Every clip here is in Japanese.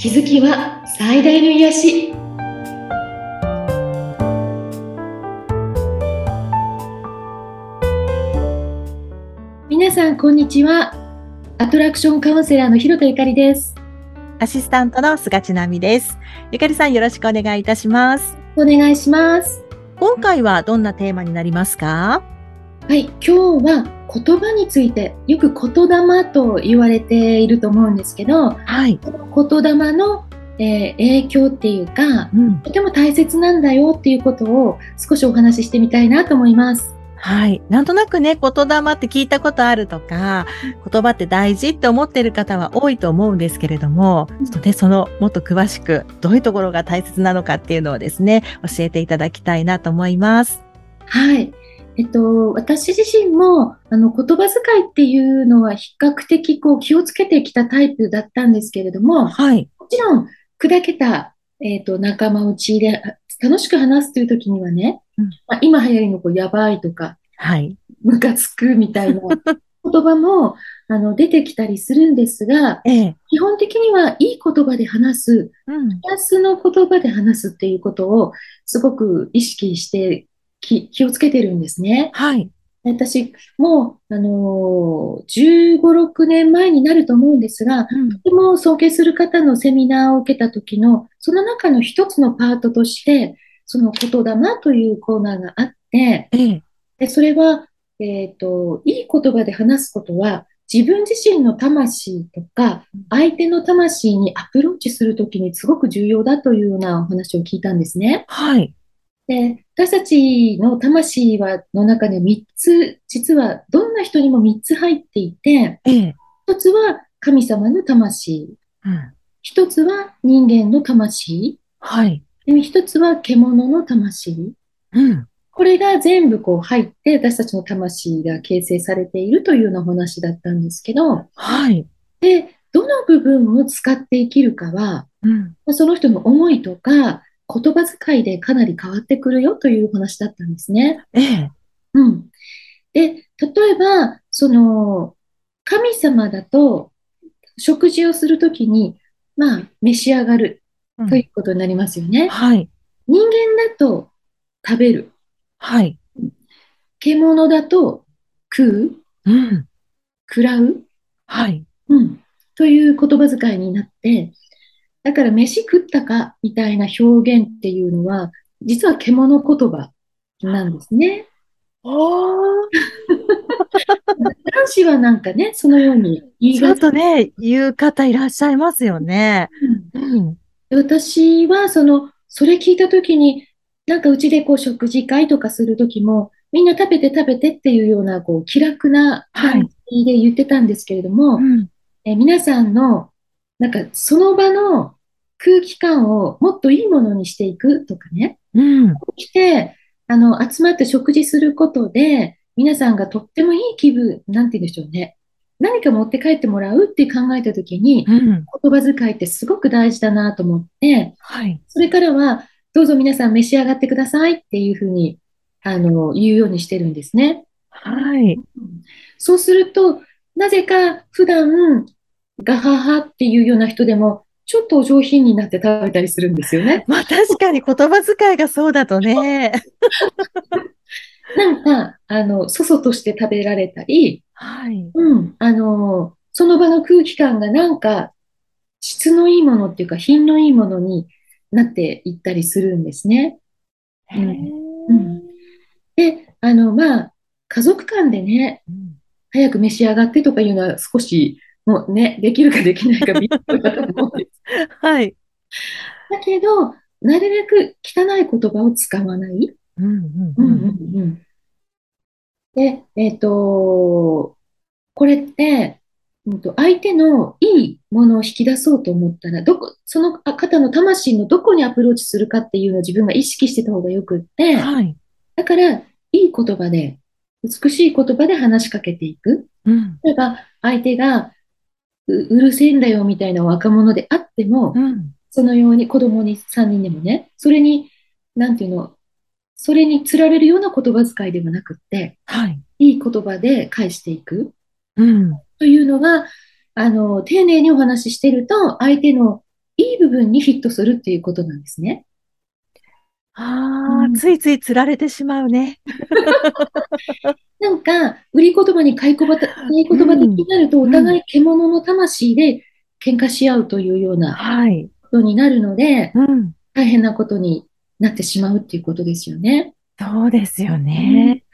気づきは最大の癒し。皆さんこんにちは。アトラクションカウンセラーの広田ゆかりです。アシスタントの菅千奈美です。ゆかりさんよろしくお願いいたします。お願いします。今回はどんなテーマになりますか？はい、今日は言葉についてよく言霊と言われていると思うんですけど、はい、言霊の、えー、影響っていうか、うん、とても大切なんだよっていうことを少しお話ししてみたいなと思います。はい。なんとなくね、言霊って聞いたことあるとか、言葉って大事って思ってる方は多いと思うんですけれども、ちょっとね、そのもっと詳しく、どういうところが大切なのかっていうのをですね、教えていただきたいなと思います。はい。えっと、私自身もあの言葉遣いっていうのは比較的こう気をつけてきたタイプだったんですけれども、はい、もちろん砕けた、えっと、仲間内で楽しく話すという時にはね、うん、まあ、今流行りのこうやばいとか、はい、ムカつくみたいな 言葉もあの出てきたりするんですが、ええ、基本的にはいい言葉で話す、プラスの言葉で話すっていうことをすごく意識して気気をつけてるんですね。はい。私もあのー、15、6年前になると思うんですが、うん、とても尊敬する方のセミナーを受けた時の、その中の一つのパートとして、その言霊というコーナーがあって、ええ、でそれは、えっ、ー、と、いい言葉で話すことは、自分自身の魂とか、相手の魂にアプローチするときにすごく重要だというようなお話を聞いたんですね。はい。で、私たちの魂は、の中に3つ、実はどんな人にも3つ入っていて、ええ、1つは神様の魂、うん、1つは人間の魂、はい、で1つは獣の魂、うん、これが全部こう入って、私たちの魂が形成されているというような話だったんですけど、はい、で、どの部分を使って生きるかは、うん、その人の思いとか、言葉遣いでかなり変わってくるよという話だったんですね。ええ。うん。で、例えば、その、神様だと、食事をするときに、まあ、召し上がるということになりますよね。うん、はい。人間だと食べる。はい。獣だと食う。うん。食らう。はい。うん。という言葉遣いになって、だから飯食ったかみたいな表現っていうのは、実は獣言葉なんですね。男子はなんかね、そのように言いち。ょっとね、言う方いらっしゃいますよね。うん、私は、その、それ聞いたときに、なんかうちでこう食事会とかするときも、みんな食べて食べてっていうような、こう、気楽な感じで言ってたんですけれども、はいうん、え皆さんのなんかその場の空気感をもっといいものにしていくとかね。うん。来て、あの、集まって食事することで、皆さんがとってもいい気分、なんて言うんでしょうね。何か持って帰ってもらうって考えたときに、うん、言葉遣いってすごく大事だなと思って、はい。それからは、どうぞ皆さん召し上がってくださいっていうふうに、あの、言うようにしてるんですね。はい。そうすると、なぜか普段ガハハっていうような人でも、ちょっとお上品になって食べたりするんですよね。まあ確かに言葉遣いがそうだとね。なんか、あの、そそとして食べられたり、はい。うん、あの、その場の空気感がなんか、質のいいものっていうか、品のいいものになっていったりするんですね。うん、うん、で、あの、まあ、家族間でね、うん、早く召し上がってとかいうのは少しもうね、できるかできないか微妙だと思うんです。はい。だけど、なるべく汚い言葉を使わない。うんうんうんうん、で、えっ、ー、と、これって、うん、と相手のいいものを引き出そうと思ったら、どこ、その方の魂のどこにアプローチするかっていうのを自分が意識してた方がよくって、はい、だから、いい言葉で、美しい言葉で話しかけていく。うん、例えば、相手が、うるせえんだよみたいな若者であっても、うん、そのように子供に3人でもね、それに、なんていうの、それにつられるような言葉遣いではなくって、はい、いい言葉で返していく、うん、というのが、あの、丁寧にお話ししてると、相手のいい部分にフィットするっていうことなんですね。ああ、うんついつい釣られてしまうね。なんか、売り言葉に買い言葉、買い言葉的になると、んお互い獣の魂で喧嘩し合うというようなはい。ことになるので、うん。大変なことになってしまうっていうことですよね。そうですよね。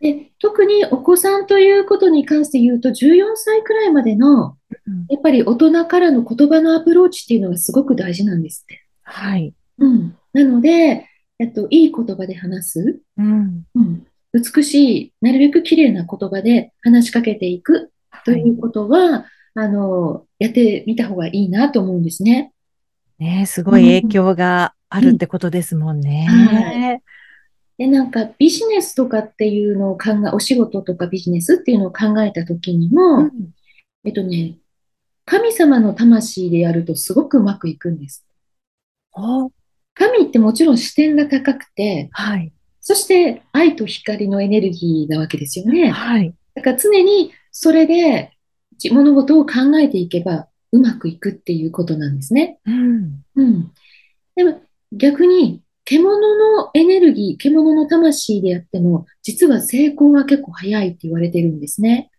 で、特にお子さんということに関して言うと、14歳くらいまでの、うんやっぱり大人からの言葉のアプローチっていうのがすごく大事なんですって。はい。うん。なので、えっと、いい言葉で話す。うん。うん。美しい、なるべく綺麗な言葉で話しかけていくとはいいうことは、あの、やってみた方がいいなと思うんですね。ねすごい影響があるってことですもんね。はで、なんかビジネスとかっていうのを考え、お仕事とかビジネスっていうのを考えたときにも、うんえっとね、神様の魂でやるとすごくうまくいくんです。お神ってもちろん視点が高くて、はい。そして愛と光のエネルギーなわけですよね。はい。だから常にそれでじ物事を考えていけばうまくいくっていうことなんですね。うん。うん。でも逆に獣のエネルギー、獣の魂でやっても実は成功が結構早いって言われてるんですね。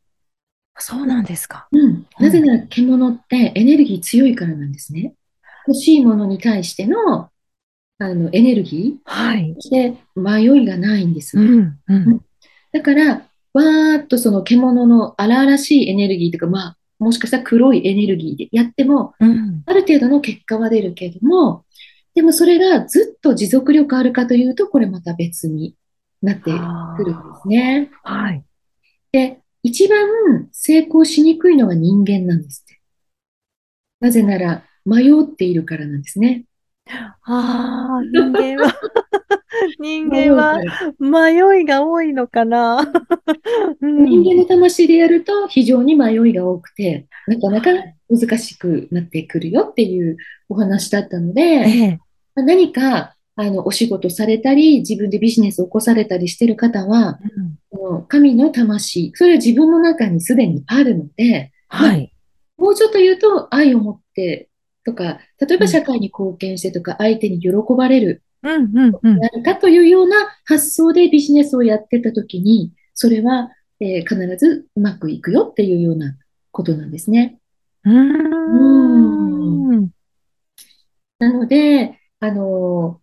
そうなんですか。うん。なぜなら獣ってエネルギー強いからなんですね。欲しいものに対してのあのエネルギはいー、。そして迷いがないんです。うん。うん。だから、わーっとその獣の荒々しいエネルギーとか、まあ、もしかしたら黒いエネルギーでやっても、うん。ある程度の結果は出るけれども、でもそれがずっと持続力あるかというと、これまた別になってくるんですね。はい。で、一番成功しにくいのは人間なんですって。なぜなら、迷っているからなんですね。ああ、人間は、人間は迷いが多いのかな？うん人間の魂でやると非常に迷いが多くて、なかなか難しくなってくるよっていうお話だったので、ええ。まあ何かあのお仕事されたり、自分でビジネスを起こされたりしてる方は、うん神の魂、それは自分の中にすでにあるので、はい。もうちょっと言うと愛を持ってとか、例えば社会に貢献してとか、相手に喜ばれる、うん、うん、うん。なるかというような発想でビジネスをやってたときに、それは、えー必ずうまくいくよっていうようなことなんですね。うーん。なので、あのー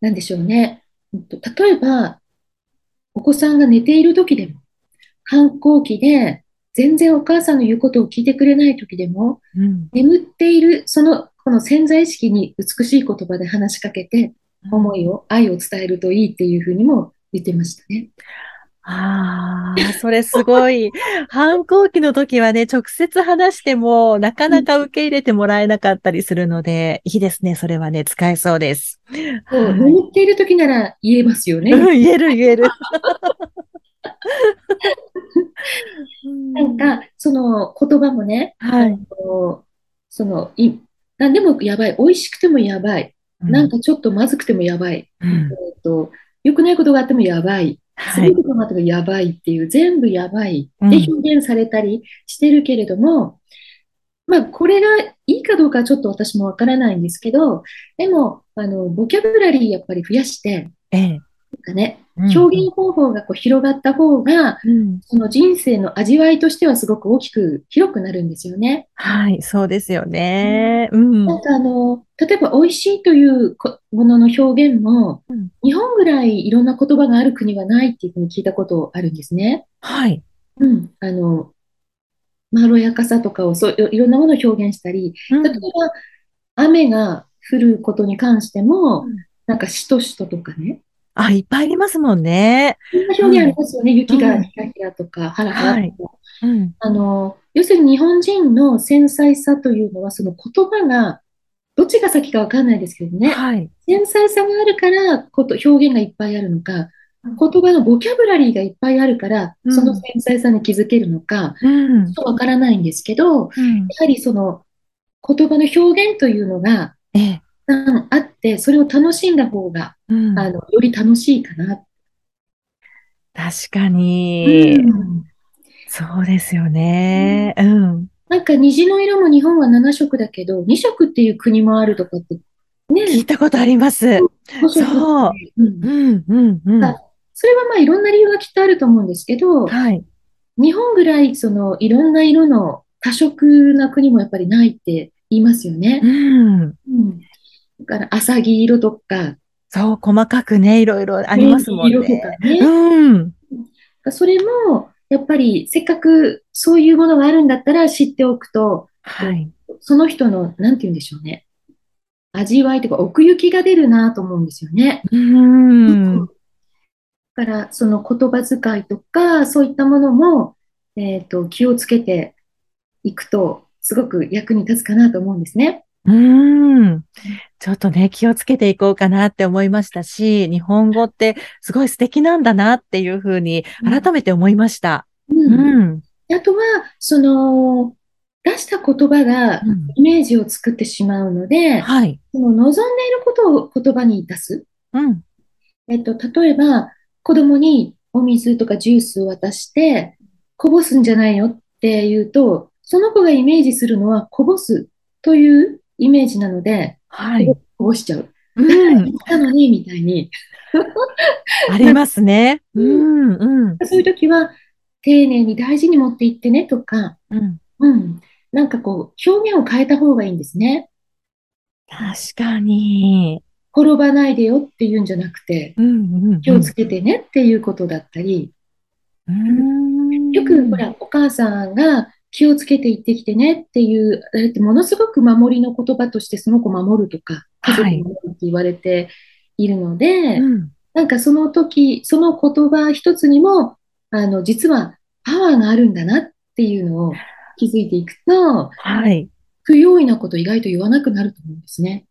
なんでしょうね。例えば、お子さんが寝ている時でも、反抗期で、全然お母さんの言うことを聞いてくれない時でも、うん眠っている、その、この潜在意識に美しい言葉で話しかけて、思いを、愛を伝えるといいっていうふうにも言ってましたね。ああ、それすごい。反抗期の時はね、直接話しても、なかなか受け入れてもらえなかったりするので、いいですね。それはね、使えそうです。そうはい眠っている時なら言えますよね。うん言える言える。なんか、その言葉もね、はい。その、い、何でもやばい。美味しくてもやばい。なんかちょっとまずくてもやばい。うん、えっと、良くないことがあってもやばい。すはい。ごいことがあってもやばいっていう、全部やばいうんで表現されたりしてるけれども、まあ、これがいいかどうかはちょっと私もわからないんですけど、でも、あの、ボキャブラリーやっぱり増やして、ええ。なんかね、うん表現方法がこう広がった方が、うんその人生の味わいとしてはすごく大きく広くなるんですよね。はい、そうですよね。うん。なんかあの、例えば美味しいというこものの表現もうん、日本ぐらいいろんな言葉がある国はないっていうふうに聞いたことあるんですね。はい。うん。あの、まろやかさとかをそういいろんなものを表現したり、うん例えば雨が降ることに関してもうん、なんかしとしととかね、あ、いっぱいありますもんね。そんな表現ありますよね。雪うんがひらひらとか、ハラハラとか。うん。あの、要するに日本人の繊細さというのは、その言葉が、どっちが先かわかんないですけどね、はい。繊細さがあるからこと、表現がいっぱいあるのか、言葉のボキャブラリーがいっぱいあるから、うんその繊細さに気づけるのか、うんちょっ。とわからないんですけど、うんやはりその言葉の表現というのが、ええ。うんあって、それを楽しんだ方が、うんあの、より楽しいかな。確かに、うんそうですよね。うん。なんか虹の色も日本は7色だけど、2色っていう国もあるとかって、ね、聞いたことあります。5色そううんうん、うん、うん。あそれはまあいろんな理由がきっとあると思うんですけど、はい。日本ぐらいそのいろんな色の多色な国もやっぱりないって言いますよねう。ん。うん。だから、浅黄色とか、そう、細かくね、いろいろありますもん色とかね。ね。うん。それも、やっぱりせっかくそういうものがあるんだったら知っておくと、はい。その人の、なんて言うんでしょうね。味わいというか奥行きが出るなと思うんですよね。うん。だから、その言葉遣いとか、そういったものも、えっと、気をつけていくと、すごく役に立つかなと思うんですね。うん。ちょっとね、気をつけていこうかなって思いましたし、日本語ってすごい素敵なんだなっていうふうに改めて思いました。うんうん。あとは、その、出した言葉がうんイメージを作ってしまうので、はい。その望んでいることを言葉に出す。うん。えっと、例えば、子供にお水とかジュースを渡して、こぼすんじゃないよって言うと、その子がイメージするのはこぼすというイメージなので、はい。こぼしちゃう。うん。たのに、みたいに。ありますね。うん。うん。そういう時は、丁寧に大事に持っていってねとか、うん。うん。なんかこう、表現を変えた方がいいんですね。確かに。転ばないでよって言うんじゃなくて、うん。うん。気をつけてねっていうことだったり、うん。よくほら、お母さんが気をつけて行ってきてねっていう、あれってものすごく守りの言葉としてその子守るとか、家族はい守るって言われているので、うん。なんかその時、その言葉一つにも、あの、実はパワーがあるんだなっていうのを気づいていくと、はい。不用意なこと意外と言わなくなると思うんですね。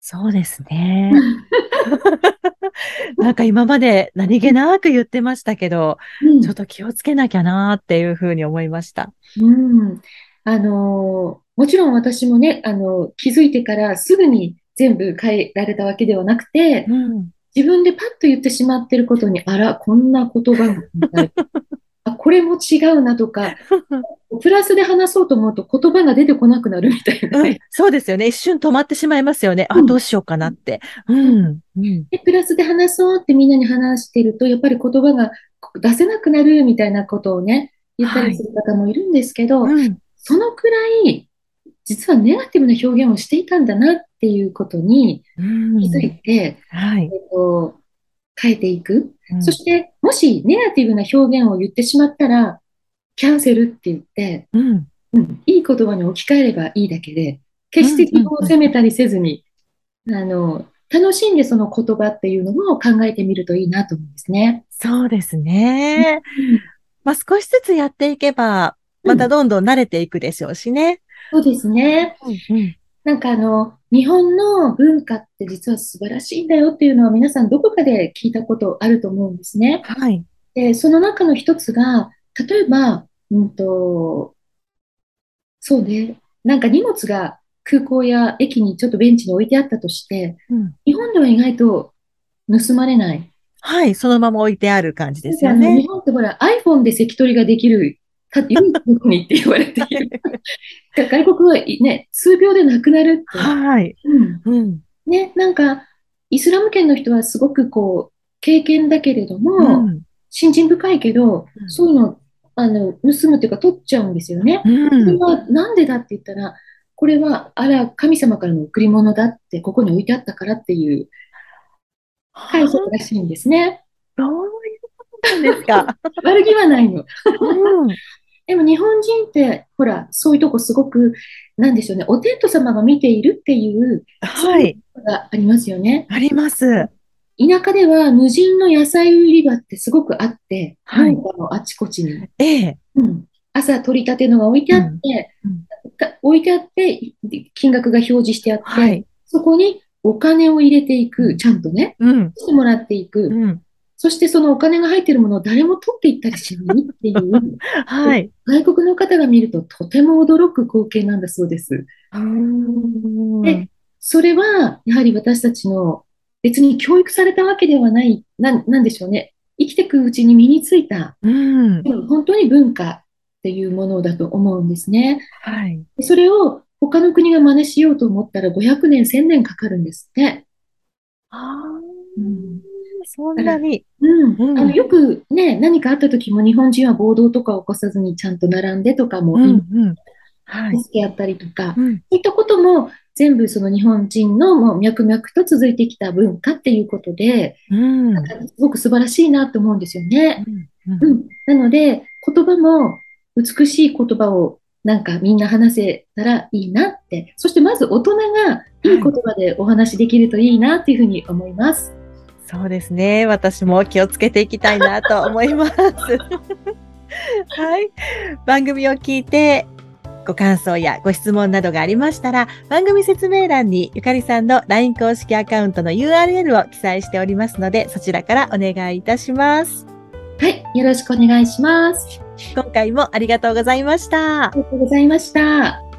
そうですね。なんか今まで何気なく言ってましたけど、うんちょっと気をつけなきゃなっていうふうに思いました。うん。あのーもちろん私もね、あの、気づいてからすぐに全部変えられたわけではなくて、うん。自分でパッと言ってしまってることに、あら、こんな言葉が あ、これも違うなとか、プラスで話そうと思うと言葉が出てこなくなるみたいなうんね。そうですよね。一瞬止まってしまいますよね。あ、うんどうしようかなって。うん。うん。で、プラスで話そうってみんなに話してると、やっぱり言葉が出せなくなるみたいなことをね、言ったりする方もいるんですけど、うん。そのくらい、実はネガティブな表現をしていたんだなっていうことにうん気づいて、はい。えっと、変えていく。うんそして、もしネガティブな表現を言ってしまったら、キャンセルって言って、うん。うん、いい言葉に置き換えればいいだけで、決して自分を責めたりせずに、あの、楽しんでその言葉っていうのも考えてみるといいなと思うんですね。そうですね。まあ、少しずつやっていけば、またどんどん慣れていくでしょうしね。そうですね。うん。なんかあの、日本の文化って実は素晴らしいんだよっていうのは皆さんどこかで聞いたことあると思うんですね。はい。で、その中の一つが、例えば、うんと、そうね、なんか荷物が空港や駅にちょっとベンチに置いてあったとして、うん。日本では意外と盗まれない。はい。そのまま置いてある感じですよあの日ね。本ってほら iPhone で関取りができる、た唯一の国って言われている。外国はいね、数秒でなくなるって。はい。うんうん。ね、なんか、イスラム圏の人はすごくこう、経験だけれどうも、ん。信心深いけど、うんそういうの、あの、盗むっていうか取っちゃうんですよね。うそれん。はなんでだって言ったら、これは、あら、神様からの贈り物だって、ここに置いてあったからっていう解釈らしいんですね。どういうことなんですか？悪気はないの。うん。でも日本人って、ほら、そういうとこすごく、なんでしょうね、お天道様が見ているっていうはい。のがありますよね。あります。田舎では無人の野菜売り場ってすごくあって、はいのあちこちに。ええ。うん朝取り立てのが置いてあって、うんか置いてあって、金額が表示してあって、はい。そこにお金を入れていく、ちゃんとね、うん。してもらっていく。うん。そしてそのお金が入っているものを誰も取っていったりしないっていう、はい。外国の方が見るととても驚く光景なんだそうです。うんでそれは、やはり私たちの別に教育されたわけではない、なん、なんでしょうね。生きていくうちに身についた、うん。本当に文化っていうものだと思うんですね。はい。それを他の国が真似しようと思ったら500年、1000年かかるんですって。ああ、うんそんなに。うんうんあのよくね、何かあった時も日本人は暴動とか起こさずにちゃんと並んでとかもうん、言いうん。はい。助け合ったりとか、うん、そういったことも全部その日本人のもう脈々と続いてきた文化っていうことで、うん。なんかすごく素晴らしいなと思うんですよね。うんうん。なので、言葉も美しい言葉をなんかみんな話せたらいいなって、そしてまず大人がいい言葉でお話しできるといいなっていうふうに思います。そうですね。私も気をつけていきたいなと思います。はい。番組を聞いて、ご感想やご質問などがありましたら、番組説明欄にゆかりさんの LINE 公式アカウントの URL を記載しておりますので、そちらからお願いいたします。はい。よろしくお願いします。今回もありがとうございましたあ。りがとうございました。